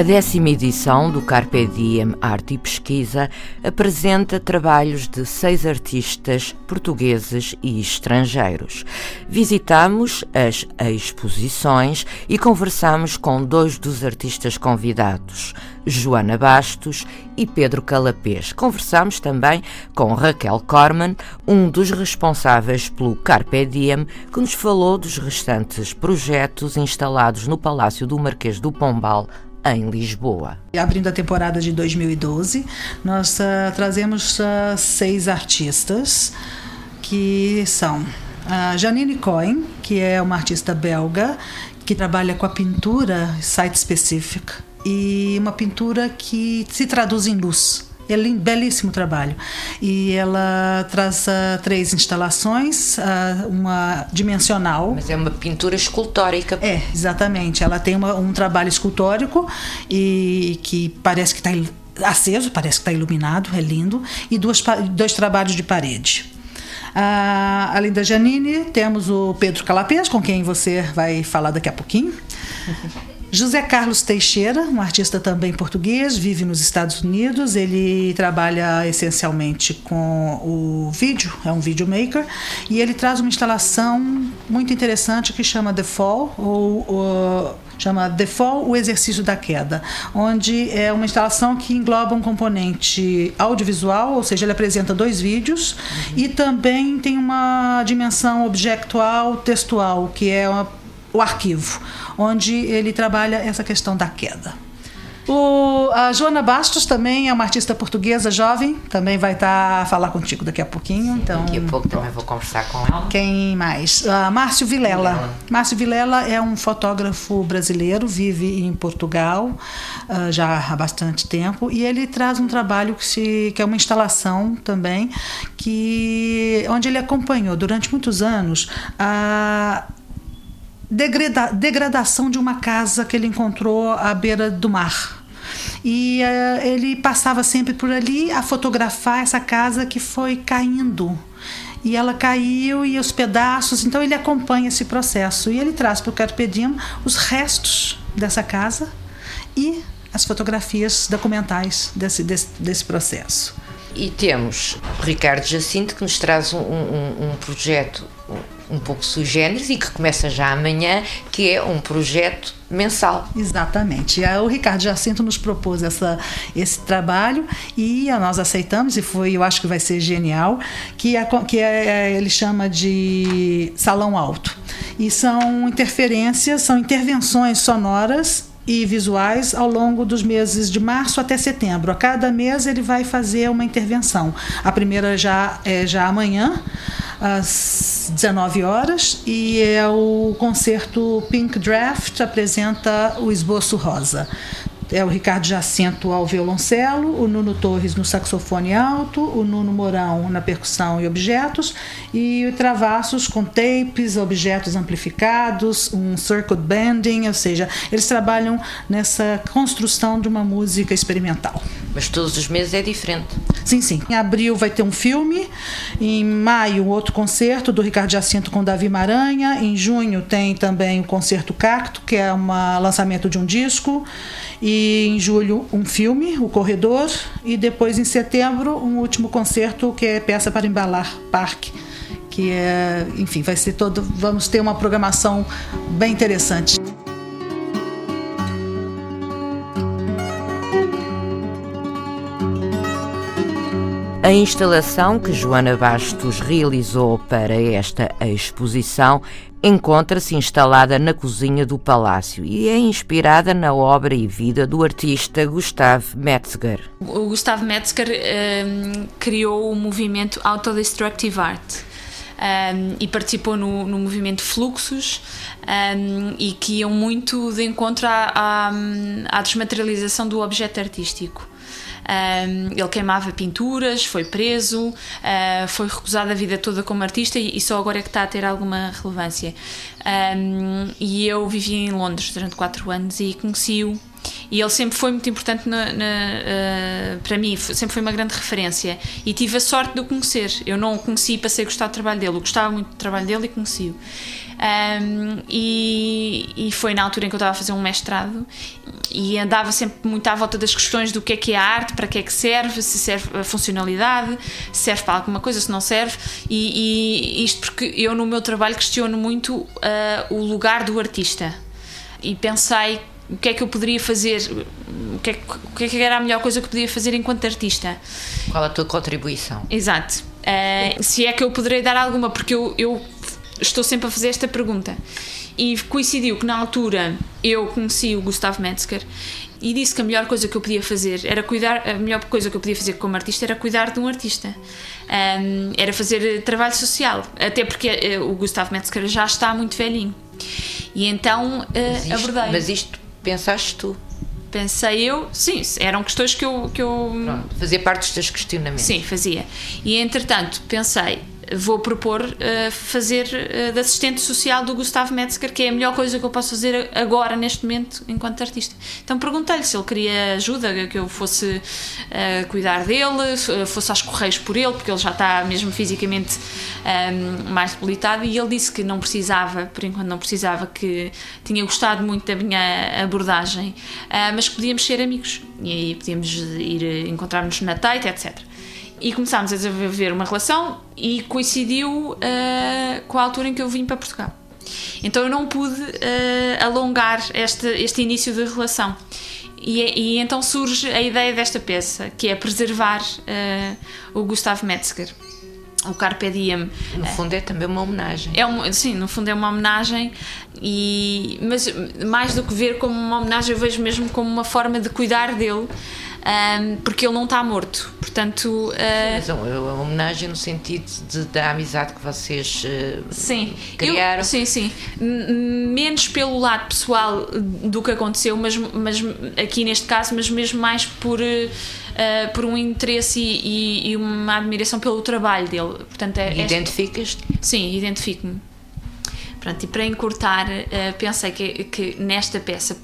A décima edição do Carpe Diem Arte e Pesquisa apresenta trabalhos de seis artistas portugueses e estrangeiros. Visitamos as exposições e conversamos com dois dos artistas convidados, Joana Bastos e Pedro Calapês. Conversamos também com Raquel Corman, um dos responsáveis pelo Carpe Diem, que nos falou dos restantes projetos instalados no Palácio do Marquês do Pombal, em Lisboa. Abrindo a temporada de 2012, nós uh, trazemos uh, seis artistas que são a Janine Cohen, que é uma artista belga que trabalha com a pintura site specific e uma pintura que se traduz em luz. É um belíssimo trabalho. E ela traz uh, três instalações, uh, uma dimensional. Mas é uma pintura escultórica. É, exatamente. Ela tem uma, um trabalho escultórico e que parece que está aceso, parece que está iluminado, é lindo, e duas, dois trabalhos de parede. Uh, além da Janine, temos o Pedro Calapés, com quem você vai falar daqui a pouquinho. José Carlos Teixeira, um artista também português, vive nos Estados Unidos. Ele trabalha essencialmente com o vídeo, é um videomaker, e ele traz uma instalação muito interessante que chama The Fall, ou, ou chama The Fall, o exercício da queda, onde é uma instalação que engloba um componente audiovisual, ou seja, ele apresenta dois vídeos, uhum. e também tem uma dimensão objetual textual, que é uma o arquivo, onde ele trabalha essa questão da queda. O, a Joana Bastos também é uma artista portuguesa jovem, também vai estar tá a falar contigo daqui a pouquinho. Sim, então, daqui a pouco também vou conversar com ela. Quem mais? Uh, Márcio Vilela. Vilela. Márcio Vilela é um fotógrafo brasileiro, vive em Portugal uh, já há bastante tempo e ele traz um trabalho que, se, que é uma instalação também, que onde ele acompanhou durante muitos anos a degrada, degradação de uma casa que ele encontrou à beira do mar. E uh, ele passava sempre por ali a fotografar essa casa que foi caindo. E ela caiu e os pedaços, então ele acompanha esse processo. E ele traz para o Carpe Diem os restos dessa casa e as fotografias documentais desse, desse, desse processo. E temos Ricardo Jacinto que nos traz um, um, um projeto um pouco sui generis e que começa já amanhã, que é um projeto mensal. Exatamente. O Ricardo Jacinto nos propôs essa, esse trabalho e nós aceitamos e foi, eu acho que vai ser genial, que, é, que é, ele chama de salão alto. E são interferências, são intervenções sonoras e visuais ao longo dos meses de março até setembro. A cada mês ele vai fazer uma intervenção. A primeira já é já amanhã às 19 horas e é o concerto Pink Draft apresenta o esboço rosa é o Ricardo Jacinto ao violoncelo, o Nuno Torres no saxofone alto, o Nuno Mourão na percussão e objetos, e travassos com tapes, objetos amplificados, um circuit bending, ou seja, eles trabalham nessa construção de uma música experimental. Mas todos os meses é diferente. Sim, sim. Em abril vai ter um filme, em maio outro concerto do Ricardo Jacinto com Davi Maranha, em junho tem também o concerto Cacto, que é um lançamento de um disco, e em julho um filme, O Corredor, e depois em setembro um último concerto que é peça para embalar Parque, que é, enfim, vai ser todo, vamos ter uma programação bem interessante. A instalação que Joana Bastos realizou para esta exposição encontra-se instalada na cozinha do palácio e é inspirada na obra e vida do artista Gustav Metzger. O Gustav Metzger um, criou o movimento Autodestructive Art. Um, e participou no, no movimento Fluxos um, e que iam muito de encontro à, à, à desmaterialização do objeto artístico. Um, ele queimava pinturas, foi preso, uh, foi recusado a vida toda como artista e, só agora é que está a ter alguma relevância. Um, e eu vivi em Londres durante quatro anos e conheci-o e ele sempre foi muito importante na, na, uh, para mim, sempre foi uma grande referência. E tive a sorte de o conhecer. Eu não o conheci e passei a gostar do trabalho dele. Eu gostava muito do trabalho dele e conheci-o. Um, e, e, foi na altura em que eu estava a fazer um mestrado e andava sempre muito à volta das questões do que é que é a arte, para que é que serve, se serve a funcionalidade, se serve para alguma coisa, se não serve. E, e isto porque eu no meu trabalho questiono muito uh, o lugar do artista. E pensei o que é que eu poderia fazer, o que, é, o que, é que era a melhor coisa que eu podia fazer enquanto artista. Qual a tua contribuição? Exato. Uh, se é que eu poderei dar alguma, porque eu, eu estou sempre a fazer esta pergunta. E coincidiu que na altura eu conheci o Gustavo Metzger e disse que a melhor coisa que eu podia fazer era cuidar, a melhor coisa que eu podia fazer como artista era cuidar de um artista. Um, era fazer trabalho social. Até porque uh, o Gustavo Metzger já está muito velhinho. E então uh, mas isto, abordei. Mas isto pensaste tu? Pensei eu, sim, eram questões que eu. Que eu Pronto, fazia parte dos teus questionamentos. Sim, fazia. E entretanto pensei, vou propor uh, fazer uh, de assistente social do Gustavo Metzger, que é a melhor coisa que eu posso fazer agora, neste momento, enquanto artista. Então perguntei-lhe se ele queria ajuda, que eu fosse uh, cuidar dele, fosse às correios por ele, porque ele já está mesmo fisicamente um, mais debilitado, e ele disse que não precisava, por enquanto não precisava, que tinha gostado muito da minha abordagem, mas que podíamos ser amigos, e aí podíamos ir encontrar-nos na Tate, etc e começámos a desenvolver uma relação e coincidiu uh, com a altura em que eu vim para Portugal. Então eu não pude uh, alongar este, este início da relação. E, e, então surge a ideia desta peça, que é preservar uh, o Gustav Metzger. O Carpe Diem. No fundo é também uma homenagem. É um, sim, no fundo é uma homenagem, e, mas mais do que ver como uma homenagem, eu vejo mesmo como uma forma de cuidar dele um, porque ele não está morto. Portanto, uh, Mas é uma homenagem no sentido de, da amizade que vocês uh, sim, criaram. Eu, sim, sim. Menos pelo lado pessoal do que aconteceu, mas, mas aqui neste caso, mas mesmo mais por. Uh, por um interesse e, e, e, uma admiração pelo trabalho dele. Portanto, é, Identificas-te? Sim, identifico-me. Pronto, e para encurtar, uh, pensei que, que nesta peça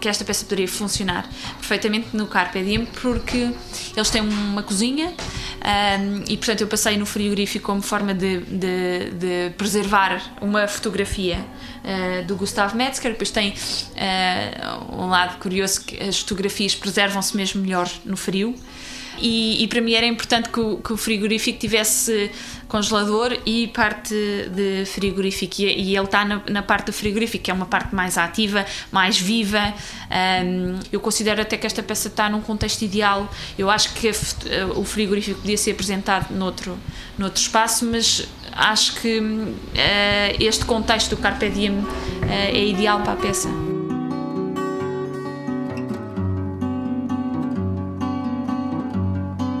que esta peça poderia funcionar perfeitamente no Carpe Diem porque eles têm uma cozinha um, e portanto eu passei no frigorífico como forma de, de, de preservar uma fotografia uh, do Gustav Metzger depois tem uh, um lado curioso que as fotografias preservam-se mesmo melhor no frio e, e, para mim era importante que o, que o, frigorífico tivesse congelador e parte de frigorífico. E, e ele está na, na, parte do frigorífico que é uma parte mais ativa, mais viva. Um, eu considero até que esta peça está num contexto ideal. Eu acho que a, o frigorífico podia ser apresentado noutro, noutro espaço mas acho que uh, este contexto do Carpe Diem uh, é ideal para a peça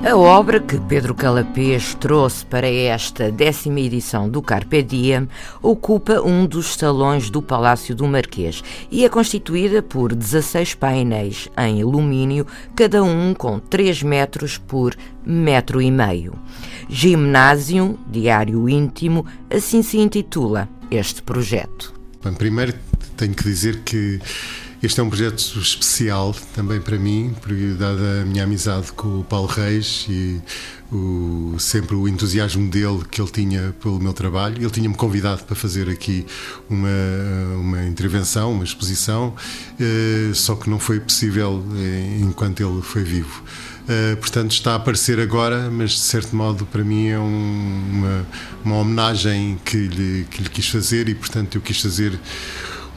A obra que Pedro Calapês trouxe para esta décima edição do Carpe Diem ocupa um dos salões do Palácio do Marquês e é constituída por 16 painéis em alumínio, cada um com 3 metros por metro e meio. Gimnásio, diário íntimo, assim se intitula este projeto. Bem, primeiro tenho que dizer que este é um projeto especial também para mim, porque dada a minha amizade com o Paulo Reis e o, sempre o entusiasmo dele que ele tinha pelo meu trabalho. Ele tinha-me convidado para fazer aqui uma, uma intervenção, uma exposição, eh, só que não foi possível eh, enquanto ele foi vivo. Uh, portanto, está a aparecer agora, mas de certo modo para mim é um, uma, uma homenagem que lhe, que lhe quis fazer e, portanto, eu quis fazer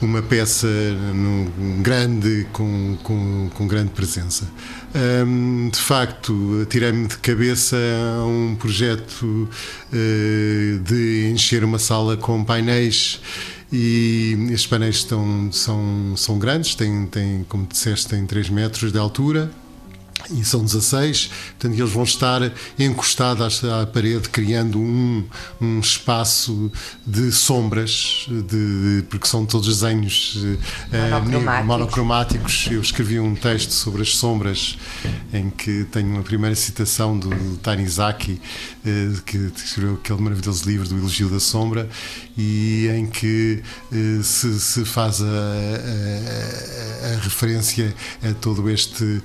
uma peça no, grande, com, com, com grande presença. Um, de facto, tirei-me de cabeça a um projeto uh, de encher uma sala com painéis e estes painéis estão, são, são grandes, têm, têm, como disseste, têm 3 metros de altura e são 16, portanto eles vão estar encostados à parede, criando um, um espaço de sombras, de, porque são todos desenhos monocromáticos. Uh, monocromáticos. Eu escrevi um texto sobre as sombras, em que tenho uma primeira citação do Tanizaki, uh, que escreveu aquele maravilhoso livro do Elogio da Sombra, e em que uh, se, se, faz a, a, a, referência a todo este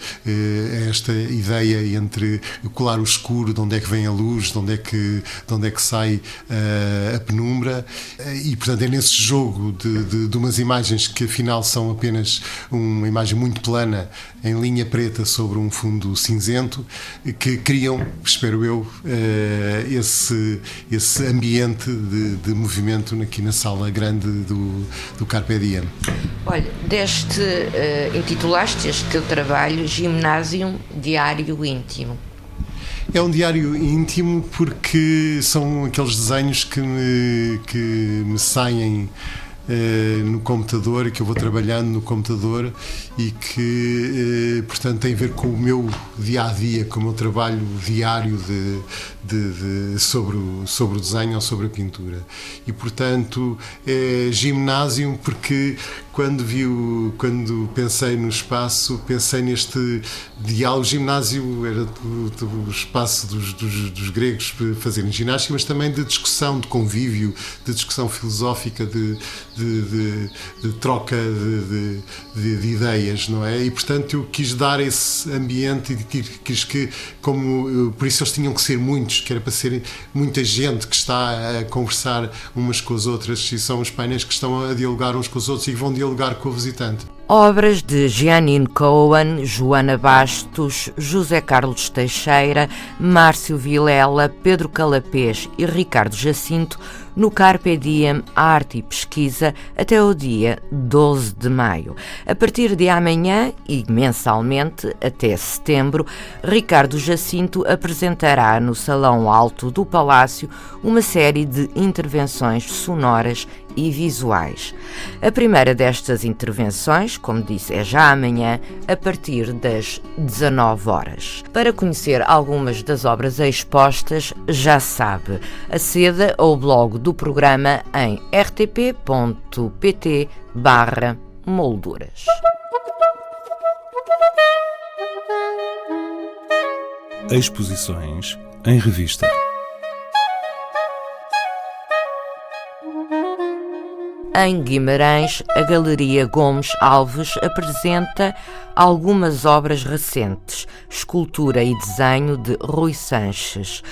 esta ideia entre colar o escuro, de onde é que vem a luz, de onde é que, de onde é que sai uh, a penumbra, e portanto é nesse jogo de, de, de, umas imagens que afinal são apenas uma imagem muito plana, em linha preta sobre um fundo cinzento, que criam, espero eu, uh, esse, esse ambiente de, de movimento aqui na sala grande do, do Carpe Diem. Olha, deste, uh, intitulaste este teu trabalho Gimnásium Diário Íntimo. É um diário íntimo porque são aqueles desenhos que me, que me saem eh, no computador, que eu vou trabalhando no computador e que, eh, portanto, tem a ver com o meu dia a dia, com o meu trabalho diário de, de, de, sobre, o, sobre o desenho ou sobre a pintura. E, portanto, é ginásio porque quando vi o, quando pensei no espaço, pensei neste diálogo. ginásio era o, o espaço dos, dos, dos, gregos fazerem ginástica, mas também de discussão, de convívio, de discussão filosófica, de, de, de troca de, ideias, não é? E portanto eu quis dar esse ambiente e quis que, como por isso eles tinham que ser muitos, que era para ser muita gente que está a conversar umas com as outras, e são os painéis que estão a dialogar uns com os outros e vão dialogar com o visitante. Obras de Jeanine Cohen, Joana Bastos, José Carlos Teixeira, Márcio Vilela, Pedro Calapés e Ricardo Jacinto no Carpe Diem Arte e Pesquisa até o dia 12 de maio. A partir de amanhã e mensalmente até setembro, Ricardo Jacinto apresentará no Salão Alto do Palácio uma série de intervenções sonoras e visuais. A primeira destas intervenções, como disse, é já amanhã, a partir das 19 horas. Para conhecer algumas das obras expostas, já sabe, aceda ao blog do programa em rtp.pt barra molduras. Exposições em revista. Em Guimarães, a Galeria Gomes Alves apresenta algumas obras recentes, escultura e desenho de Rui Sanches.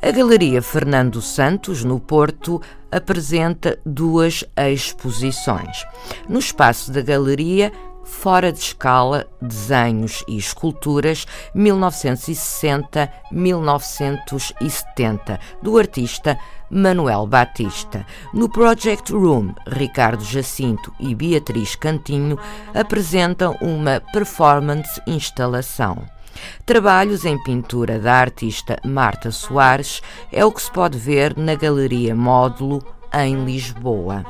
A Galeria Fernando Santos, no Porto, apresenta duas exposições. No espaço da galeria, Fora de Escala, Desenhos e Esculturas 1960-1970, do artista Manuel Batista. No Project Room, Ricardo Jacinto e Beatriz Cantinho apresentam uma performance instalação. Trabalhos em pintura da artista Marta Soares é o que se pode ver na Galeria Módulo em Lisboa.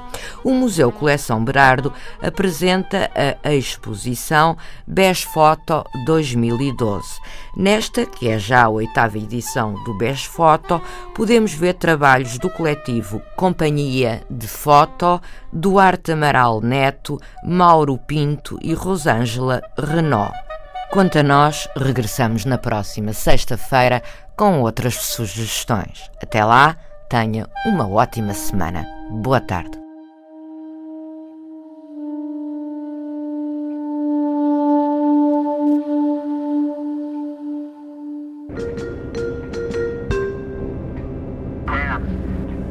O Museu Coleção Berardo apresenta a exposição Best Photo 2012. Nesta, que é já a oitava edição do Best Photo, podemos ver trabalhos do coletivo Companhia de Foto, Duarte Amaral Neto, Mauro Pinto e Rosângela Renault. Quanto a nós, regressamos na próxima sexta-feira com outras sugestões. Até lá, tenha uma ótima semana. Boa tarde.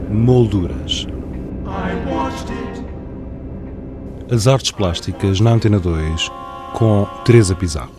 Molduras. As artes plásticas na Antena 2 com Teresa Pizarro.